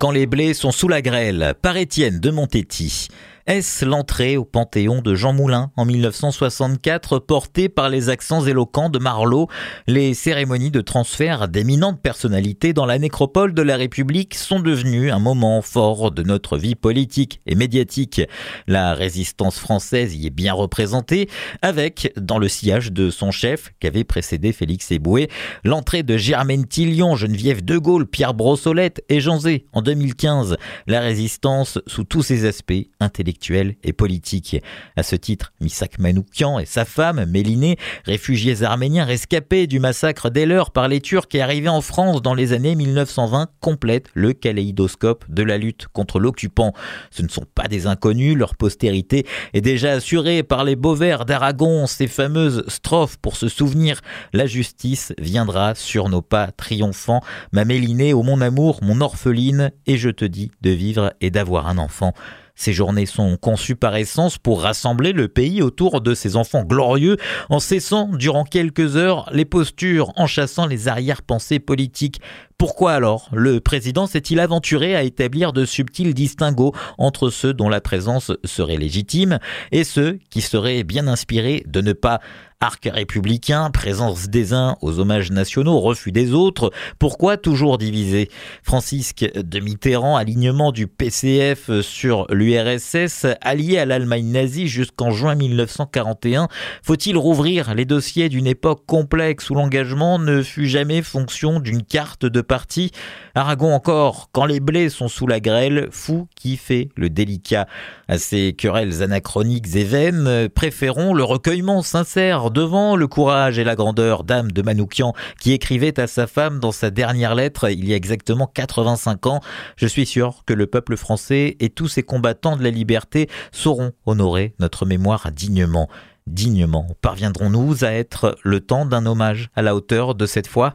Quand les blés sont sous la grêle, par Étienne de Montetti. Est-ce l'entrée au Panthéon de Jean Moulin en 1964 portée par les accents éloquents de Marlowe Les cérémonies de transfert d'éminentes personnalités dans la nécropole de la République sont devenues un moment fort de notre vie politique et médiatique. La résistance française y est bien représentée avec, dans le sillage de son chef qu'avait précédé Félix Eboué, l'entrée de Germaine Tillion, Geneviève de Gaulle, Pierre Brossolette et Jean Zé 2015. La résistance sous tous ses aspects intellectuels et politique. À ce titre, Misak Manoukian et sa femme, Mélinée, réfugiés arméniens rescapés du massacre d'Eller par les Turcs et arrivés en France dans les années 1920, complètent le kaléidoscope de la lutte contre l'occupant. Ce ne sont pas des inconnus, leur postérité est déjà assurée par les beaux vers d'Aragon, ces fameuses strophes pour se souvenir. La justice viendra sur nos pas triomphants, ma Mélinée, ô mon amour, mon orpheline, et je te dis de vivre et d'avoir un enfant. Ces journées sont conçues par essence pour rassembler le pays autour de ces enfants glorieux en cessant durant quelques heures les postures, en chassant les arrière-pensées politiques. Pourquoi alors le président s'est-il aventuré à établir de subtils distinguos entre ceux dont la présence serait légitime et ceux qui seraient bien inspirés de ne pas Arc républicain, présence des uns aux hommages nationaux, refus des autres? Pourquoi toujours diviser? Francisque de Mitterrand, alignement du PCF sur l'URSS, allié à l'Allemagne nazie jusqu'en juin 1941. Faut-il rouvrir les dossiers d'une époque complexe où l'engagement ne fut jamais fonction d'une carte de parti Aragon encore, quand les blés sont sous la grêle, fou qui fait le délicat. À ces querelles anachroniques et vaines, préférons le recueillement sincère devant le courage et la grandeur d'âme de Manoukian qui écrivait à sa femme dans sa dernière lettre il y a exactement 85 ans. Je suis sûr que le peuple français et tous ses combattants de la liberté sauront honorer notre mémoire dignement. Dignement, parviendrons-nous à être le temps d'un hommage à la hauteur de cette fois